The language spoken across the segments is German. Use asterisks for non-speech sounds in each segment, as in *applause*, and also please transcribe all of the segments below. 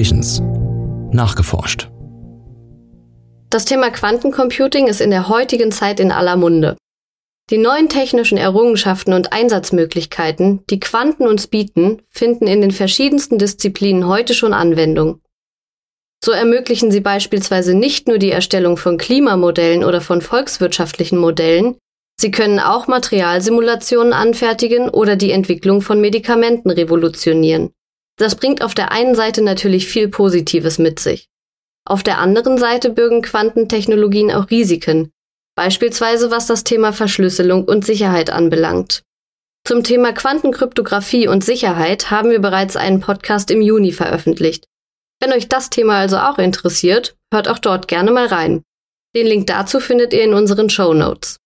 Innovations. Nachgeforscht. Das Thema Quantencomputing ist in der heutigen Zeit in aller Munde. Die neuen technischen Errungenschaften und Einsatzmöglichkeiten, die Quanten uns bieten, finden in den verschiedensten Disziplinen heute schon Anwendung. So ermöglichen sie beispielsweise nicht nur die Erstellung von Klimamodellen oder von volkswirtschaftlichen Modellen, sie können auch Materialsimulationen anfertigen oder die Entwicklung von Medikamenten revolutionieren. Das bringt auf der einen Seite natürlich viel Positives mit sich. Auf der anderen Seite bürgen Quantentechnologien auch Risiken, beispielsweise was das Thema Verschlüsselung und Sicherheit anbelangt. Zum Thema Quantenkryptographie und Sicherheit haben wir bereits einen Podcast im Juni veröffentlicht. Wenn euch das Thema also auch interessiert, hört auch dort gerne mal rein. Den Link dazu findet ihr in unseren Show Notes.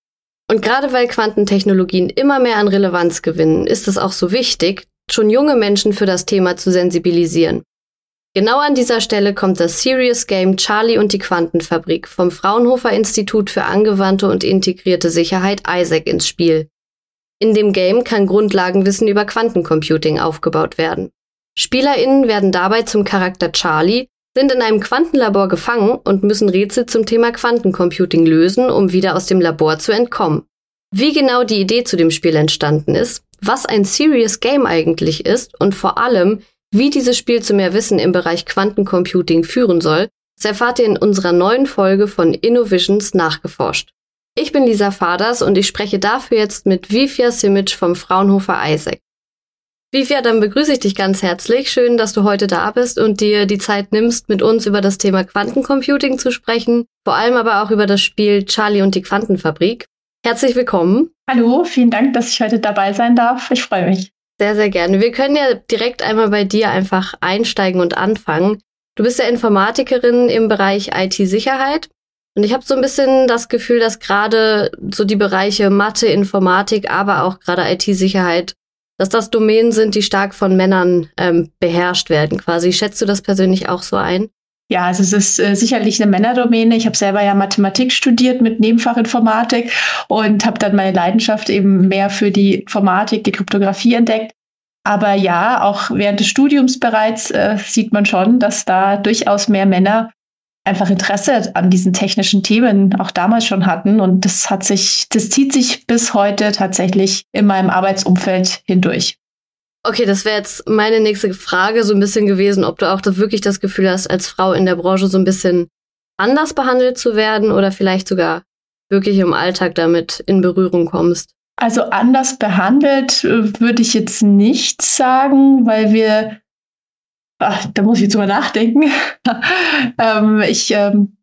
Und gerade weil Quantentechnologien immer mehr an Relevanz gewinnen, ist es auch so wichtig, schon junge Menschen für das Thema zu sensibilisieren. Genau an dieser Stelle kommt das Serious Game Charlie und die Quantenfabrik vom Fraunhofer Institut für angewandte und integrierte Sicherheit ISAC ins Spiel. In dem Game kann Grundlagenwissen über Quantencomputing aufgebaut werden. SpielerInnen werden dabei zum Charakter Charlie, sind in einem Quantenlabor gefangen und müssen Rätsel zum Thema Quantencomputing lösen, um wieder aus dem Labor zu entkommen. Wie genau die Idee zu dem Spiel entstanden ist, was ein Serious Game eigentlich ist und vor allem, wie dieses Spiel zu mehr Wissen im Bereich Quantencomputing führen soll, das erfahrt ihr in unserer neuen Folge von Innovisions nachgeforscht. Ich bin Lisa Faders und ich spreche dafür jetzt mit Vivia Simic vom Fraunhofer Isaac. Vivia, dann begrüße ich dich ganz herzlich. Schön, dass du heute da bist und dir die Zeit nimmst, mit uns über das Thema Quantencomputing zu sprechen, vor allem aber auch über das Spiel Charlie und die Quantenfabrik. Herzlich willkommen. Hallo, vielen Dank, dass ich heute dabei sein darf. Ich freue mich. Sehr, sehr gerne. Wir können ja direkt einmal bei dir einfach einsteigen und anfangen. Du bist ja Informatikerin im Bereich IT-Sicherheit. Und ich habe so ein bisschen das Gefühl, dass gerade so die Bereiche Mathe, Informatik, aber auch gerade IT-Sicherheit, dass das Domänen sind, die stark von Männern ähm, beherrscht werden quasi. Schätzt du das persönlich auch so ein? Ja, also es ist äh, sicherlich eine Männerdomäne. Ich habe selber ja Mathematik studiert mit Nebenfach Informatik und habe dann meine Leidenschaft eben mehr für die Informatik, die Kryptographie entdeckt. Aber ja, auch während des Studiums bereits äh, sieht man schon, dass da durchaus mehr Männer einfach Interesse an diesen technischen Themen auch damals schon hatten. Und das hat sich, das zieht sich bis heute tatsächlich in meinem Arbeitsumfeld hindurch. Okay, das wäre jetzt meine nächste Frage so ein bisschen gewesen, ob du auch da wirklich das Gefühl hast, als Frau in der Branche so ein bisschen anders behandelt zu werden oder vielleicht sogar wirklich im Alltag damit in Berührung kommst. Also anders behandelt äh, würde ich jetzt nicht sagen, weil wir, ach, da muss ich jetzt drüber nachdenken. *laughs* ähm, ich ähm, hm,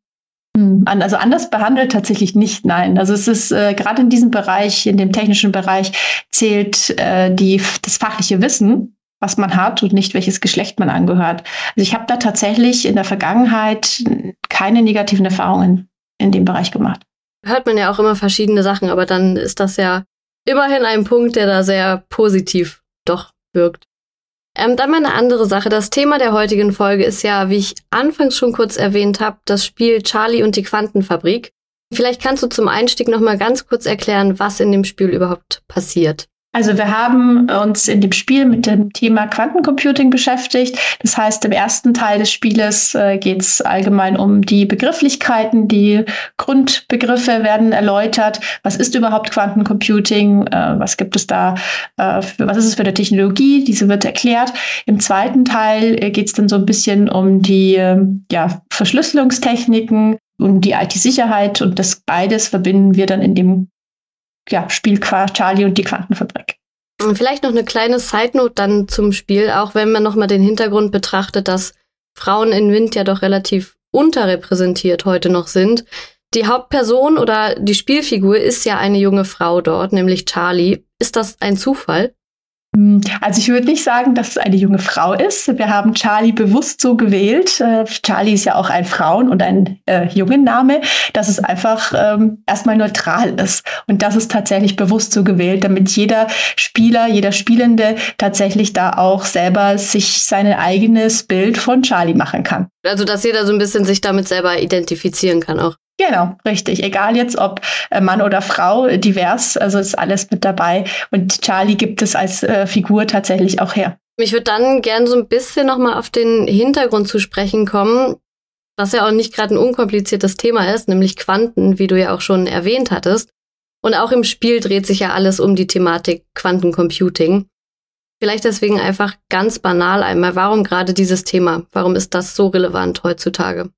also anders behandelt tatsächlich nicht, nein. Also es ist äh, gerade in diesem Bereich, in dem technischen Bereich, zählt äh, die, das fachliche Wissen, was man hat und nicht welches Geschlecht man angehört. Also ich habe da tatsächlich in der Vergangenheit keine negativen Erfahrungen in dem Bereich gemacht. Hört man ja auch immer verschiedene Sachen, aber dann ist das ja immerhin ein Punkt, der da sehr positiv doch wirkt. Ähm, dann mal eine andere Sache. Das Thema der heutigen Folge ist ja, wie ich anfangs schon kurz erwähnt habe, das Spiel Charlie und die Quantenfabrik. Vielleicht kannst du zum Einstieg noch mal ganz kurz erklären, was in dem Spiel überhaupt passiert. Also wir haben uns in dem Spiel mit dem Thema Quantencomputing beschäftigt. Das heißt, im ersten Teil des Spieles äh, geht es allgemein um die Begrifflichkeiten, die Grundbegriffe werden erläutert. Was ist überhaupt Quantencomputing? Äh, was gibt es da? Äh, für, was ist es für eine Technologie? Diese wird erklärt. Im zweiten Teil äh, geht es dann so ein bisschen um die ähm, ja, Verschlüsselungstechniken, um die IT-Sicherheit und das beides verbinden wir dann in dem ja, Spiel Charlie und die Quantenfabrik. Vielleicht noch eine kleine Side-Note dann zum Spiel, auch wenn man nochmal den Hintergrund betrachtet, dass Frauen in Wind ja doch relativ unterrepräsentiert heute noch sind. Die Hauptperson oder die Spielfigur ist ja eine junge Frau dort, nämlich Charlie. Ist das ein Zufall? Hm, also ich würde nicht sagen, dass es eine junge Frau ist. Wir haben Charlie bewusst so gewählt. Äh, Charlie ist ja auch ein Frauen- und ein äh, Jungenname, dass es einfach ähm, erstmal neutral ist. Und das ist tatsächlich bewusst so gewählt, damit jeder Spieler, jeder Spielende tatsächlich da auch selber sich sein eigenes Bild von Charlie machen kann. Also dass jeder so ein bisschen sich damit selber identifizieren kann auch. Genau, richtig. Egal jetzt ob äh, Mann oder Frau, divers, also ist alles mit dabei. Und Charlie gibt es als äh, Figur tatsächlich auch her. Ich würde dann gern so ein bisschen nochmal auf den Hintergrund zu sprechen kommen, was ja auch nicht gerade ein unkompliziertes Thema ist, nämlich Quanten, wie du ja auch schon erwähnt hattest. Und auch im Spiel dreht sich ja alles um die Thematik Quantencomputing. Vielleicht deswegen einfach ganz banal einmal, warum gerade dieses Thema? Warum ist das so relevant heutzutage?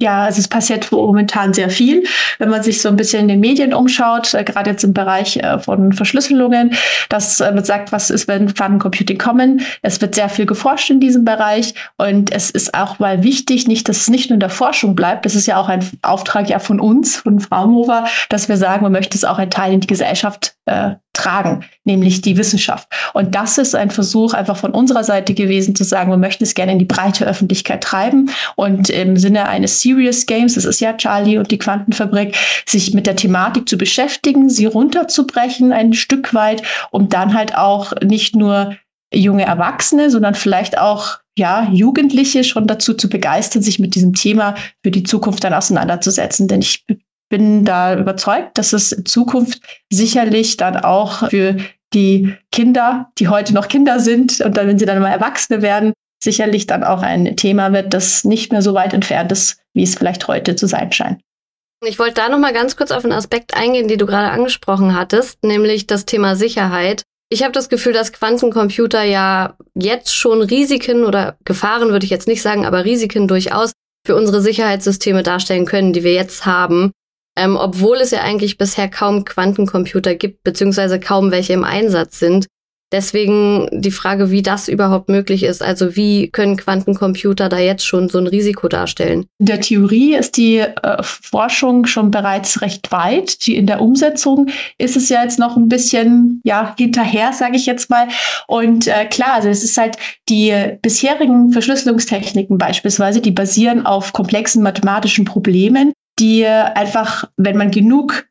Ja, also es passiert momentan sehr viel. Wenn man sich so ein bisschen in den Medien umschaut, äh, gerade jetzt im Bereich äh, von Verschlüsselungen, dass äh, man sagt, was ist, wenn Quantencomputing kommen. Es wird sehr viel geforscht in diesem Bereich und es ist auch mal wichtig, nicht, dass es nicht nur in der Forschung bleibt. Das ist ja auch ein Auftrag ja von uns, von Fraunhofer, dass wir sagen, man möchte es auch ein Teil in die Gesellschaft äh, tragen, nämlich die Wissenschaft. Und das ist ein Versuch einfach von unserer Seite gewesen, zu sagen, wir möchten es gerne in die breite Öffentlichkeit treiben und im Sinne eines Serious Games, das ist ja Charlie und die Quantenfabrik, sich mit der Thematik zu beschäftigen, sie runterzubrechen ein Stück weit, um dann halt auch nicht nur junge Erwachsene, sondern vielleicht auch ja, Jugendliche schon dazu zu begeistern, sich mit diesem Thema für die Zukunft dann auseinanderzusetzen. Denn ich bin da überzeugt, dass es in Zukunft sicherlich dann auch für die Kinder, die heute noch Kinder sind und dann, wenn sie dann mal Erwachsene werden, sicherlich dann auch ein Thema wird, das nicht mehr so weit entfernt ist, wie es vielleicht heute zu sein scheint. Ich wollte da noch mal ganz kurz auf einen Aspekt eingehen, den du gerade angesprochen hattest, nämlich das Thema Sicherheit. Ich habe das Gefühl, dass Quantencomputer ja jetzt schon Risiken oder Gefahren würde ich jetzt nicht sagen, aber Risiken durchaus für unsere Sicherheitssysteme darstellen können, die wir jetzt haben ähm, obwohl es ja eigentlich bisher kaum Quantencomputer gibt, beziehungsweise kaum welche im Einsatz sind. Deswegen die Frage, wie das überhaupt möglich ist. Also wie können Quantencomputer da jetzt schon so ein Risiko darstellen? In der Theorie ist die äh, Forschung schon bereits recht weit. Die, in der Umsetzung ist es ja jetzt noch ein bisschen ja hinterher, sage ich jetzt mal. Und äh, klar, also es ist halt die bisherigen Verschlüsselungstechniken beispielsweise, die basieren auf komplexen mathematischen Problemen, die einfach, wenn man genug,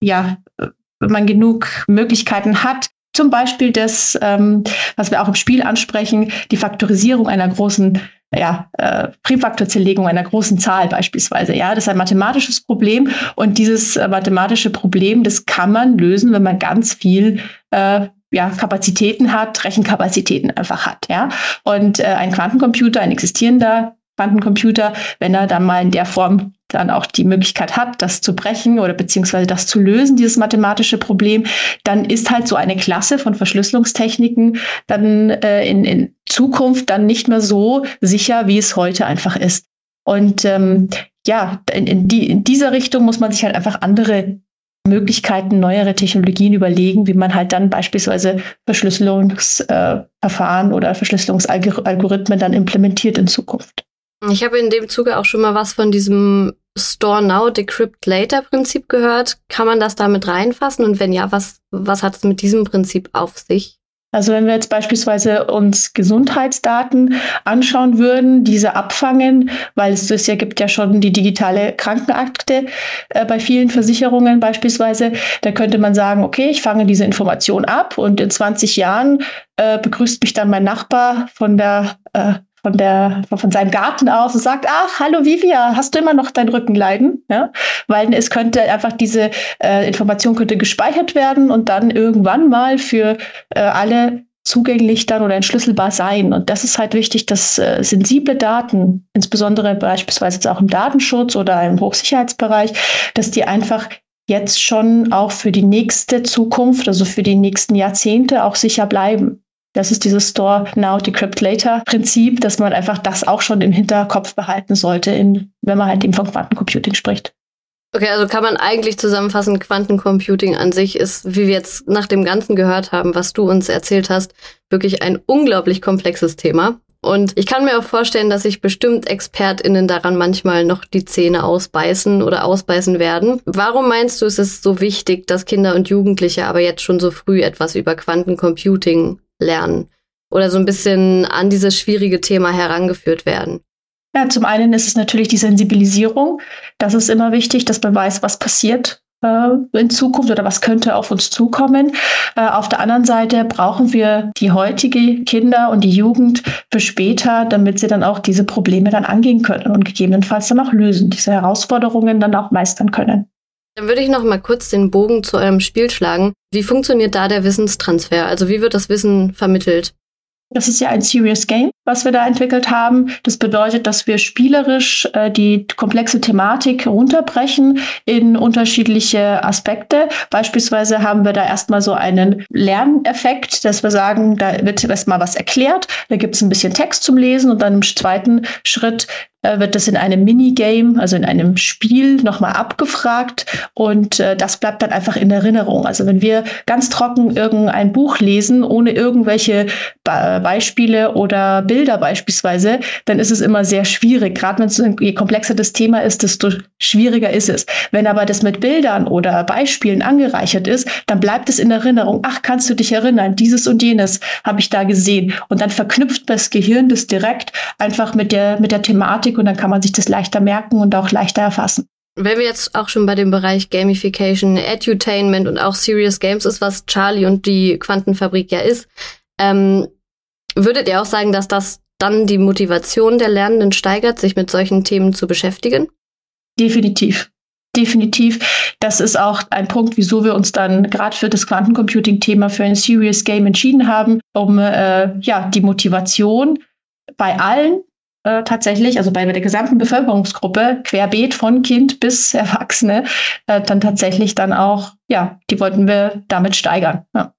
ja, wenn man genug Möglichkeiten hat, zum Beispiel das, ähm, was wir auch im Spiel ansprechen, die Faktorisierung einer großen ja, äh, Primfaktorzerlegung einer großen Zahl beispielsweise. Ja, das ist ein mathematisches Problem und dieses äh, mathematische Problem, das kann man lösen, wenn man ganz viel äh, ja, Kapazitäten hat, Rechenkapazitäten einfach hat. Ja, und äh, ein Quantencomputer, ein existierender Quantencomputer, wenn er dann mal in der Form dann auch die Möglichkeit hat, das zu brechen oder beziehungsweise das zu lösen, dieses mathematische Problem, dann ist halt so eine Klasse von Verschlüsselungstechniken dann äh, in, in Zukunft dann nicht mehr so sicher, wie es heute einfach ist. Und ähm, ja, in, in, die, in dieser Richtung muss man sich halt einfach andere Möglichkeiten, neuere Technologien überlegen, wie man halt dann beispielsweise Verschlüsselungsverfahren äh, oder Verschlüsselungsalgorithmen dann implementiert in Zukunft. Ich habe in dem Zuge auch schon mal was von diesem Store Now, Decrypt Later Prinzip gehört. Kann man das damit reinfassen? Und wenn ja, was, was hat es mit diesem Prinzip auf sich? Also wenn wir jetzt beispielsweise uns Gesundheitsdaten anschauen würden, diese abfangen, weil es das ja gibt ja schon die digitale Krankenakte äh, bei vielen Versicherungen beispielsweise, da könnte man sagen, okay, ich fange diese Information ab und in 20 Jahren äh, begrüßt mich dann mein Nachbar von der äh, von, der, von seinem Garten aus und sagt, ach, hallo Vivia, hast du immer noch dein Rückenleiden? Ja? Weil es könnte einfach diese äh, Information könnte gespeichert werden und dann irgendwann mal für äh, alle zugänglich dann oder entschlüsselbar sein. Und das ist halt wichtig, dass äh, sensible Daten, insbesondere beispielsweise jetzt auch im Datenschutz oder im Hochsicherheitsbereich, dass die einfach jetzt schon auch für die nächste Zukunft, also für die nächsten Jahrzehnte auch sicher bleiben. Das ist dieses Store Now, Decrypt Later Prinzip, dass man einfach das auch schon im Hinterkopf behalten sollte, in, wenn man halt eben von Quantencomputing spricht. Okay, also kann man eigentlich zusammenfassen, Quantencomputing an sich ist, wie wir jetzt nach dem Ganzen gehört haben, was du uns erzählt hast, wirklich ein unglaublich komplexes Thema. Und ich kann mir auch vorstellen, dass sich bestimmt ExpertInnen daran manchmal noch die Zähne ausbeißen oder ausbeißen werden. Warum meinst du, ist es so wichtig, dass Kinder und Jugendliche aber jetzt schon so früh etwas über Quantencomputing lernen oder so ein bisschen an dieses schwierige Thema herangeführt werden? Ja, zum einen ist es natürlich die Sensibilisierung. Das ist immer wichtig, dass man weiß, was passiert äh, in Zukunft oder was könnte auf uns zukommen. Äh, auf der anderen Seite brauchen wir die heutige Kinder und die Jugend für später, damit sie dann auch diese Probleme dann angehen können und gegebenenfalls dann auch lösen, diese Herausforderungen dann auch meistern können. Dann würde ich noch mal kurz den Bogen zu eurem Spiel schlagen. Wie funktioniert da der Wissenstransfer? Also wie wird das Wissen vermittelt? Das ist ja ein Serious Game, was wir da entwickelt haben. Das bedeutet, dass wir spielerisch äh, die komplexe Thematik runterbrechen in unterschiedliche Aspekte. Beispielsweise haben wir da erstmal so einen Lerneffekt, dass wir sagen, da wird erstmal was erklärt, da gibt es ein bisschen Text zum Lesen und dann im zweiten Schritt äh, wird das in einem Minigame, also in einem Spiel nochmal abgefragt und äh, das bleibt dann einfach in Erinnerung. Also wenn wir ganz trocken irgendein Buch lesen, ohne irgendwelche Be Beispiele oder Bilder beispielsweise, dann ist es immer sehr schwierig. Gerade wenn es je komplexer das Thema ist, desto schwieriger ist es. Wenn aber das mit Bildern oder Beispielen angereichert ist, dann bleibt es in Erinnerung. Ach, kannst du dich erinnern? Dieses und jenes habe ich da gesehen. Und dann verknüpft das Gehirn das direkt einfach mit der, mit der Thematik Thematik und dann kann man sich das leichter merken und auch leichter erfassen. Wenn wir jetzt auch schon bei dem Bereich Gamification, Edutainment und auch Serious Games ist, was Charlie und die Quantenfabrik ja ist, ähm, würdet ihr auch sagen, dass das dann die Motivation der Lernenden steigert, sich mit solchen Themen zu beschäftigen? Definitiv. Definitiv. Das ist auch ein Punkt, wieso wir uns dann gerade für das Quantencomputing-Thema für ein Serious Game entschieden haben, um äh, ja die Motivation bei allen äh, tatsächlich, also bei der gesamten Bevölkerungsgruppe, querbeet von Kind bis Erwachsene, äh, dann tatsächlich dann auch, ja, die wollten wir damit steigern. Ja.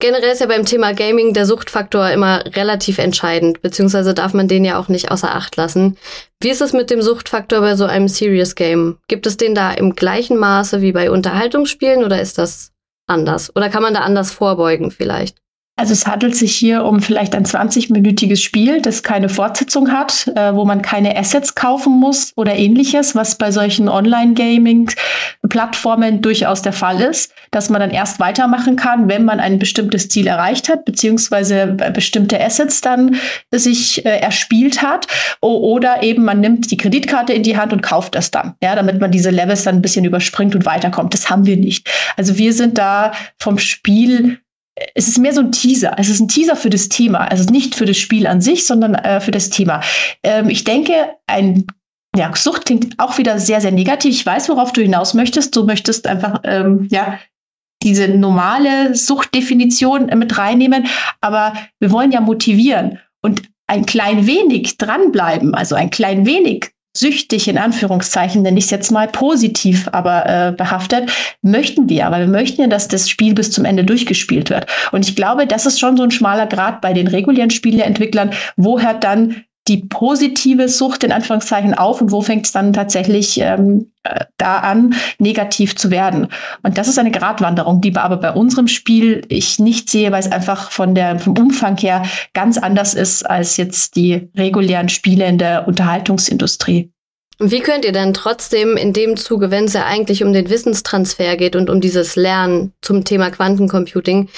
Generell ist ja beim Thema Gaming der Suchtfaktor immer relativ entscheidend, beziehungsweise darf man den ja auch nicht außer Acht lassen. Wie ist es mit dem Suchtfaktor bei so einem Serious Game? Gibt es den da im gleichen Maße wie bei Unterhaltungsspielen oder ist das anders? Oder kann man da anders vorbeugen vielleicht? Also es handelt sich hier um vielleicht ein 20-minütiges Spiel, das keine Fortsetzung hat, äh, wo man keine Assets kaufen muss oder ähnliches, was bei solchen Online-Gaming-Plattformen durchaus der Fall ist, dass man dann erst weitermachen kann, wenn man ein bestimmtes Ziel erreicht hat, beziehungsweise bestimmte Assets dann sich äh, erspielt hat. oder eben man nimmt die Kreditkarte in die Hand und kauft das dann, ja, damit man diese Levels dann ein bisschen überspringt und weiterkommt. Das haben wir nicht. Also wir sind da vom Spiel es ist mehr so ein Teaser. Es ist ein Teaser für das Thema. Also nicht für das Spiel an sich, sondern äh, für das Thema. Ähm, ich denke, ein ja, Sucht klingt auch wieder sehr, sehr negativ. Ich weiß, worauf du hinaus möchtest. Du möchtest einfach, ähm, ja, diese normale Suchtdefinition mit reinnehmen. Aber wir wollen ja motivieren und ein klein wenig dranbleiben, also ein klein wenig süchtig in Anführungszeichen, nenne ich es jetzt mal positiv, aber äh, behaftet, möchten wir. Aber wir möchten ja, dass das Spiel bis zum Ende durchgespielt wird. Und ich glaube, das ist schon so ein schmaler Grad bei den regulären Spieleentwicklern. Wo hört dann die positive Sucht in Anführungszeichen auf und wo fängt es dann tatsächlich ähm, äh, da an, negativ zu werden. Und das ist eine Gratwanderung, die aber bei unserem Spiel ich nicht sehe, weil es einfach von der, vom Umfang her ganz anders ist als jetzt die regulären Spiele in der Unterhaltungsindustrie. Wie könnt ihr denn trotzdem in dem Zuge, wenn es ja eigentlich um den Wissenstransfer geht und um dieses Lernen zum Thema Quantencomputing,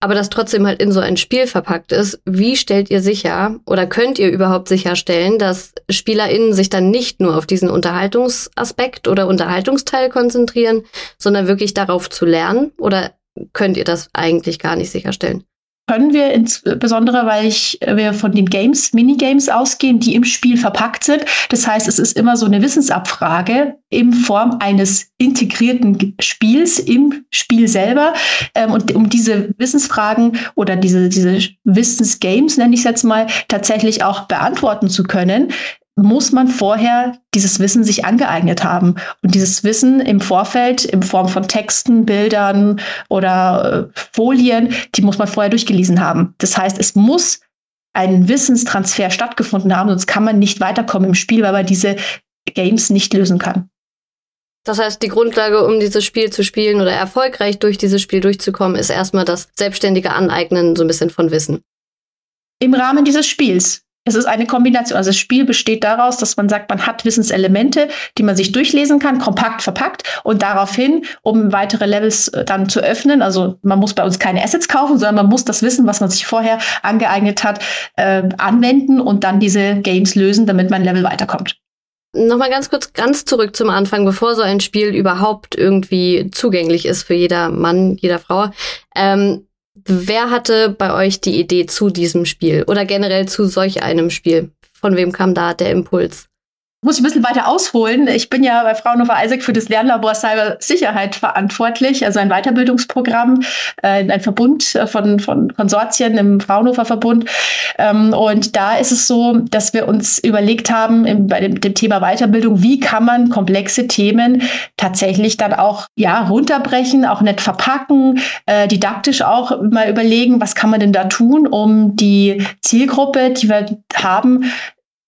aber das trotzdem halt in so ein Spiel verpackt ist, wie stellt ihr sicher oder könnt ihr überhaupt sicherstellen, dass SpielerInnen sich dann nicht nur auf diesen Unterhaltungsaspekt oder Unterhaltungsteil konzentrieren, sondern wirklich darauf zu lernen? Oder könnt ihr das eigentlich gar nicht sicherstellen? Können wir insbesondere, weil ich, wir von den Games, Minigames ausgehen, die im Spiel verpackt sind. Das heißt, es ist immer so eine Wissensabfrage in Form eines integrierten Spiels im Spiel selber. Ähm, und um diese Wissensfragen oder diese, diese Wissensgames, nenne ich es jetzt mal, tatsächlich auch beantworten zu können, muss man vorher dieses Wissen sich angeeignet haben. Und dieses Wissen im Vorfeld in Form von Texten, Bildern oder äh, Folien, die muss man vorher durchgelesen haben. Das heißt, es muss ein Wissenstransfer stattgefunden haben, sonst kann man nicht weiterkommen im Spiel, weil man diese Games nicht lösen kann. Das heißt, die Grundlage, um dieses Spiel zu spielen oder erfolgreich durch dieses Spiel durchzukommen, ist erstmal das selbstständige Aneignen so ein bisschen von Wissen. Im Rahmen dieses Spiels. Es ist eine Kombination. Also das Spiel besteht daraus, dass man sagt, man hat Wissenselemente, die man sich durchlesen kann, kompakt verpackt und daraufhin, um weitere Levels äh, dann zu öffnen. Also man muss bei uns keine Assets kaufen, sondern man muss das Wissen, was man sich vorher angeeignet hat, äh, anwenden und dann diese Games lösen, damit man Level weiterkommt. Nochmal ganz kurz ganz zurück zum Anfang, bevor so ein Spiel überhaupt irgendwie zugänglich ist für jeder Mann, jeder Frau. Ähm, Wer hatte bei euch die Idee zu diesem Spiel oder generell zu solch einem Spiel? Von wem kam da der Impuls? Muss ich ein bisschen weiter ausholen. Ich bin ja bei Fraunhofer Isaac für das Lernlabor Cybersicherheit verantwortlich, also ein Weiterbildungsprogramm, äh, ein Verbund äh, von, von Konsortien im Fraunhofer Verbund. Ähm, und da ist es so, dass wir uns überlegt haben, im, bei dem, dem Thema Weiterbildung, wie kann man komplexe Themen tatsächlich dann auch ja, runterbrechen, auch nett verpacken, äh, didaktisch auch mal überlegen, was kann man denn da tun, um die Zielgruppe, die wir haben,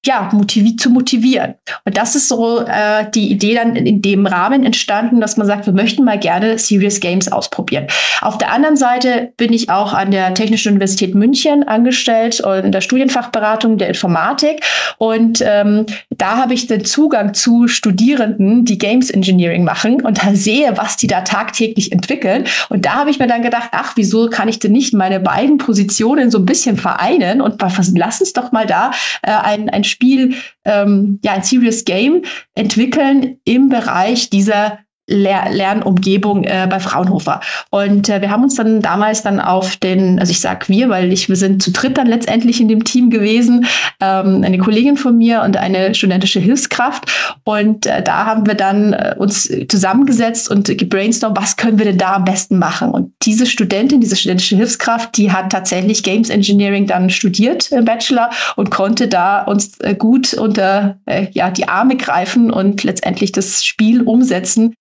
ja, motivi zu motivieren. Und das ist so äh, die Idee dann in, dem Rahmen entstanden, dass man sagt, wir möchten mal gerne Serious Games ausprobieren. Auf der anderen Seite bin ich auch an der Technischen Universität München angestellt und in der Studienfachberatung der Informatik. Und ähm, da habe ich den Zugang zu Studierenden, die Games Engineering machen und da sehe, was die da tagtäglich entwickeln. Und da habe ich mir dann gedacht, ach, wieso kann ich denn nicht meine beiden Positionen so ein bisschen vereinen und lass uns doch mal da äh, ein, ein Spiel, ähm, ja, ein Serious Game entwickeln im Bereich dieser Ler Lernumgebung äh, bei Fraunhofer. Und äh, wir haben uns dann damals dann auf den, also ich sag wir, weil ich, wir sind zu dritt dann letztendlich in dem Team gewesen, ähm, eine Kollegin von mir und eine studentische Hilfskraft. Und äh, da haben wir dann äh, uns zusammengesetzt und gebrainstormt, was können wir denn da am besten machen? Und diese Studentin, diese studentische Hilfskraft, die hat tatsächlich Games Engineering dann studiert im Bachelor und konnte da uns äh, gut unter äh, ja, die Arme greifen und letztendlich das Spiel umsetzen,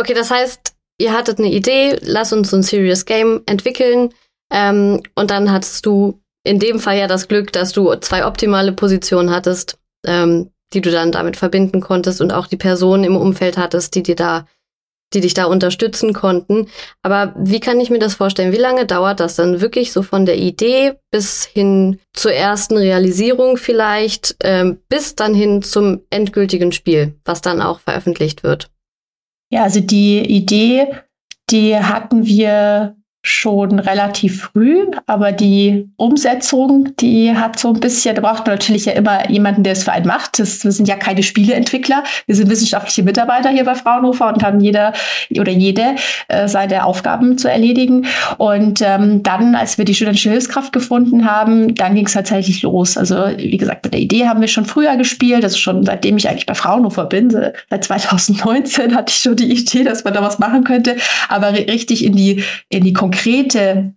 Okay, das heißt, ihr hattet eine Idee, lass uns so ein Serious Game entwickeln. Ähm, und dann hattest du in dem Fall ja das Glück, dass du zwei optimale Positionen hattest, ähm, die du dann damit verbinden konntest und auch die Personen im Umfeld hattest, die dir da, die dich da unterstützen konnten. Aber wie kann ich mir das vorstellen? Wie lange dauert das dann wirklich so von der Idee bis hin zur ersten Realisierung vielleicht, ähm, bis dann hin zum endgültigen Spiel, was dann auch veröffentlicht wird? Ja, also die Idee, die hatten wir schon relativ früh, aber die Umsetzung, die hat so ein bisschen, da braucht man natürlich ja immer jemanden, der es für einen macht. Das, wir sind ja keine Spieleentwickler, wir sind wissenschaftliche Mitarbeiter hier bei Fraunhofer und haben jeder oder jede äh, seine Aufgaben zu erledigen. Und ähm, dann, als wir die studentische Hilfskraft gefunden haben, dann ging es tatsächlich los. Also wie gesagt, mit der Idee haben wir schon früher gespielt, also schon seitdem ich eigentlich bei Fraunhofer bin, seit 2019 hatte ich schon die Idee, dass man da was machen könnte, aber richtig in die in die konkrete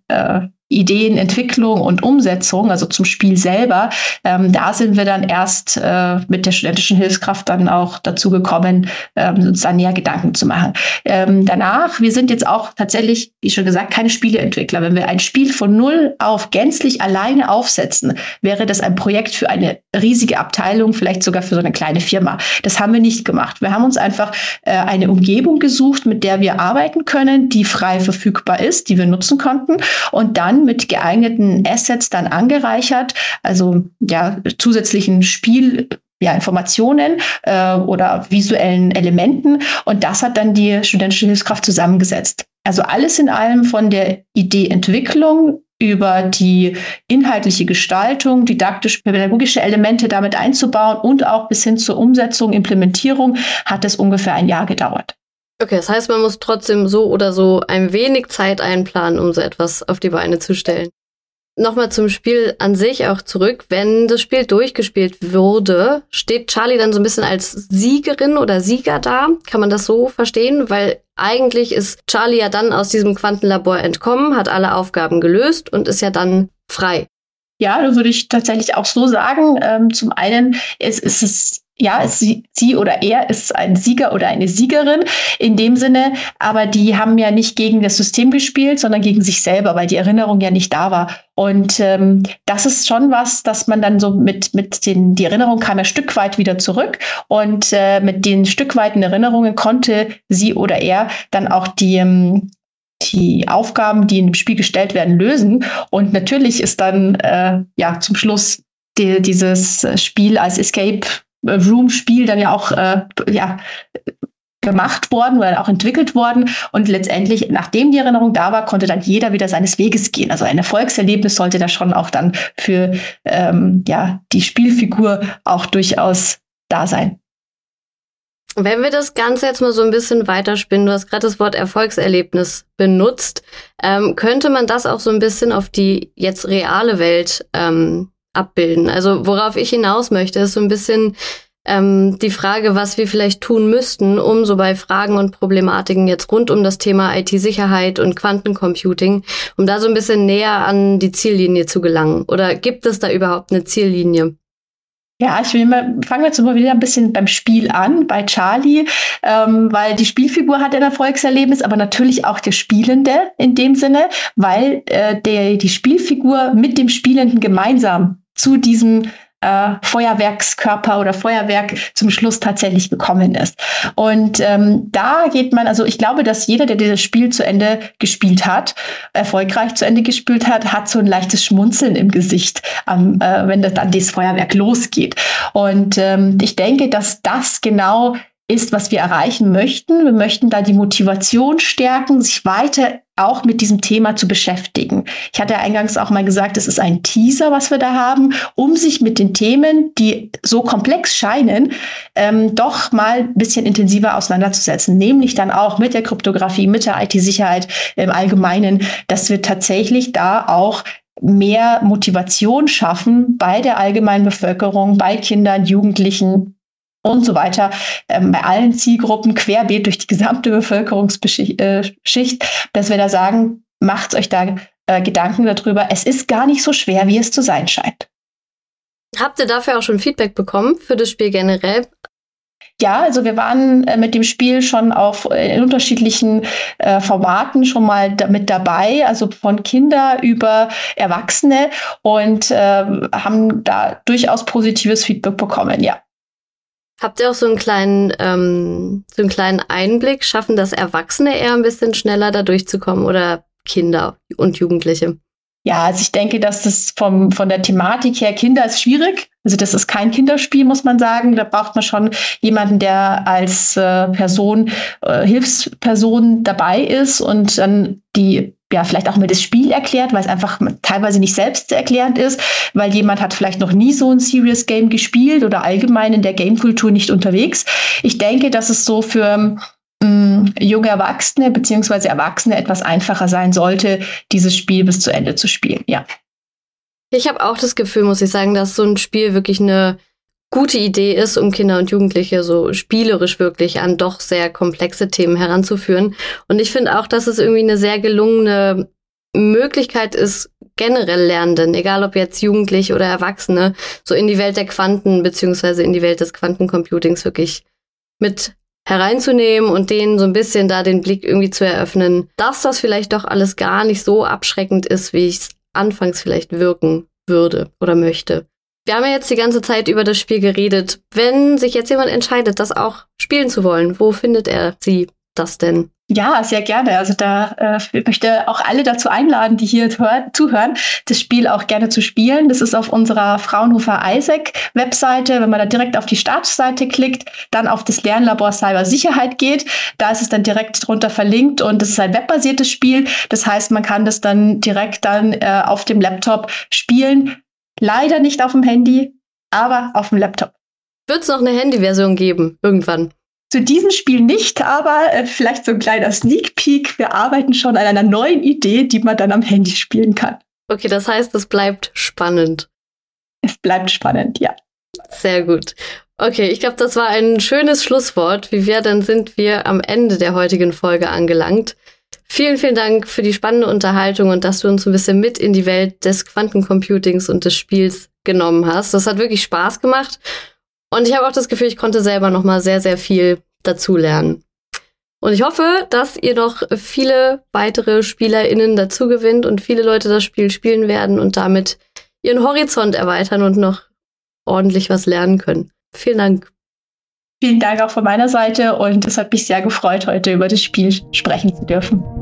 äh, Ideenentwicklung und Umsetzung, also zum Spiel selber, ähm, da sind wir dann erst äh, mit der studentischen Hilfskraft dann auch dazu gekommen, ähm, uns da näher Gedanken zu machen. Ähm, danach, wir sind jetzt auch tatsächlich, wie schon gesagt, keine Spieleentwickler. Wenn wir ein Spiel von null auf gänzlich alleine aufsetzen, wäre das ein Projekt für eine riesige Abteilung, vielleicht sogar für so eine kleine Firma. Das haben wir nicht gemacht. Wir haben uns einfach äh, eine Umgebung gesucht, mit der wir arbeiten können, die frei verfügbar ist, die wir nutzen konnten und dann mit geeigneten Assets dann angereichert, also ja zusätzlichen Spiel ja, Informationen äh, oder visuellen Elementen. Und das hat dann die studentische Hilfskraft zusammengesetzt. Also alles in allem von der Ideeentwicklung über die inhaltliche Gestaltung, didaktisch-pädagogische Elemente damit einzubauen und auch bis hin zur Umsetzung, Implementierung hat es ungefähr ein Jahr gedauert. Okay, das heißt, man muss trotzdem so oder so ein wenig Zeit einplanen, um so etwas auf die Beine zu stellen. Nochmal zum Spiel an sich auch zurück. Wenn das Spiel durchgespielt wurde, steht Charlie dann so ein bisschen als Siegerin oder Sieger da? Kann man das so verstehen? Weil eigentlich ist Charlie ja dann aus diesem Quantenlabor entkommen, hat alle Aufgaben gelöst und ist ja dann frei. Ja, da würde ich tatsächlich auch so sagen. Ähm, zum einen ist, ist es ja, sie, sie oder er ist ein Sieger oder eine Siegerin in dem Sinne, aber die haben ja nicht gegen das System gespielt, sondern gegen sich selber, weil die Erinnerung ja nicht da war. Und ähm, das ist schon was, dass man dann so mit, mit den, die Erinnerung kam ein Stück weit wieder zurück und äh, mit den Stück weiten Erinnerungen konnte sie oder er dann auch die, ähm, die Aufgaben, die in dem Spiel gestellt werden, lösen. Und natürlich ist dann äh, ja zum Schluss die, dieses Spiel als Escape Room-Spiel dann ja auch äh, ja, gemacht worden oder auch entwickelt worden. Und letztendlich, nachdem die Erinnerung da war, konnte dann jeder wieder seines Weges gehen. Also ein Erfolgserlebnis sollte da schon auch dann für ähm, ja, die Spielfigur auch durchaus da sein. Wenn wir das Ganze jetzt mal so ein bisschen weiterspinnen, du hast gerade das Wort Erfolgserlebnis benutzt, ähm, könnte man das auch so ein bisschen auf die jetzt reale Welt ähm, abbilden. Also worauf ich hinaus möchte, ist so ein bisschen, ähm, die Frage, was wir vielleicht tun müssten, um so bei Fragen und Problematiken jetzt rund um das Thema IT-Sicherheit und Quantencomputing, um da so ein bisschen näher an die Ziellinie zu gelangen. Oder gibt es da überhaupt eine Ziellinie? Ja, ich will mal, fangen wir jetzt mal wieder ein bisschen beim Spiel an, bei Charlie, ähm, weil die Spielfigur hat ein Erfolgserlebnis, aber natürlich auch der Spielende in dem Sinne, weil äh, der, die Spielfigur mit dem Spielenden gemeinsam zu diesem äh, Feuerwerkskörper oder Feuerwerk zum Schluss tatsächlich gekommen ist. Und ähm, da geht man, also ich glaube, dass jeder, der dieses Spiel zu Ende gespielt hat, erfolgreich zu Ende gespielt hat, hat so ein leichtes Schmunzeln im Gesicht, ähm, äh, wenn das dann das Feuerwerk losgeht. Und ähm, ich denke, dass das genau ist, was wir erreichen möchten. Wir möchten da die Motivation stärken, sich weiter auch mit diesem Thema zu beschäftigen. Ich hatte eingangs auch mal gesagt, es ist ein Teaser, was wir da haben, um sich mit den Themen, die so komplex scheinen, ähm, doch mal ein bisschen intensiver auseinanderzusetzen. Nämlich dann auch mit der Kryptographie, mit der IT-Sicherheit im Allgemeinen, dass wir tatsächlich da auch mehr Motivation schaffen bei der allgemeinen Bevölkerung, bei Kindern, Jugendlichen, und so weiter, ähm, bei allen Zielgruppen querbeet durch die gesamte Bevölkerungsschicht, äh, dass wir da sagen, macht euch da äh, Gedanken darüber. Es ist gar nicht so schwer, wie es zu sein scheint. Habt ihr dafür auch schon Feedback bekommen für das Spiel generell? Ja, also wir waren äh, mit dem Spiel schon auf äh, in unterschiedlichen äh, Formaten schon mal mit dabei, also von Kinder über Erwachsene und äh, haben da durchaus positives Feedback bekommen, ja. Habt ihr auch so einen kleinen, ähm, so einen kleinen Einblick? Schaffen das Erwachsene eher ein bisschen schneller da durchzukommen oder Kinder und Jugendliche? Ja, also ich denke, dass das vom, von der Thematik her Kinder ist schwierig. Also das ist kein Kinderspiel, muss man sagen. Da braucht man schon jemanden, der als äh, Person, äh, Hilfsperson dabei ist und dann die ja, vielleicht auch mal das Spiel erklärt, weil es einfach teilweise nicht selbst erklärend ist, weil jemand hat vielleicht noch nie so ein Serious Game gespielt oder allgemein in der Game-Kultur nicht unterwegs. Ich denke, dass es so für ähm, junge Erwachsene beziehungsweise Erwachsene etwas einfacher sein sollte, dieses Spiel bis zu Ende zu spielen. Ja. Ich habe auch das Gefühl, muss ich sagen, dass so ein Spiel wirklich eine gute Idee ist, um Kinder und Jugendliche so spielerisch wirklich an doch sehr komplexe Themen heranzuführen. Und ich finde auch, dass es irgendwie eine sehr gelungene Möglichkeit ist, generell Lernenden, egal ob jetzt Jugendliche oder Erwachsene, so in die Welt der Quanten beziehungsweise in die Welt des Quantencomputings wirklich mit hereinzunehmen und denen so ein bisschen da den Blick irgendwie zu eröffnen, dass das vielleicht doch alles gar nicht so abschreckend ist, wie ich es anfangs vielleicht wirken würde oder möchte. Wir haben ja jetzt die ganze Zeit über das Spiel geredet. Wenn sich jetzt jemand entscheidet, das auch spielen zu wollen, wo findet er sie das denn? Ja, sehr gerne. Also da äh, ich möchte auch alle dazu einladen, die hier zuhören, das Spiel auch gerne zu spielen. Das ist auf unserer Fraunhofer Isaac Webseite. Wenn man da direkt auf die Startseite klickt, dann auf das Lernlabor Cybersicherheit geht, da ist es dann direkt drunter verlinkt und es ist ein webbasiertes Spiel. Das heißt, man kann das dann direkt dann äh, auf dem Laptop spielen. Leider nicht auf dem Handy, aber auf dem Laptop. Wird es noch eine Handyversion geben, irgendwann? Zu diesem Spiel nicht, aber äh, vielleicht so ein kleiner Sneak Peek. Wir arbeiten schon an einer neuen Idee, die man dann am Handy spielen kann. Okay, das heißt, es bleibt spannend. Es bleibt spannend, ja. Sehr gut. Okay, ich glaube, das war ein schönes Schlusswort. Wie wir, dann sind wir am Ende der heutigen Folge angelangt. Vielen, vielen Dank für die spannende Unterhaltung und dass du uns ein bisschen mit in die Welt des Quantencomputings und des Spiels genommen hast. Das hat wirklich Spaß gemacht. Und ich habe auch das Gefühl, ich konnte selber noch mal sehr, sehr viel dazulernen. Und ich hoffe, dass ihr noch viele weitere SpielerInnen dazu gewinnt und viele Leute das Spiel spielen werden und damit ihren Horizont erweitern und noch ordentlich was lernen können. Vielen Dank. Vielen Dank auch von meiner Seite und es hat mich sehr gefreut, heute über das Spiel sprechen zu dürfen.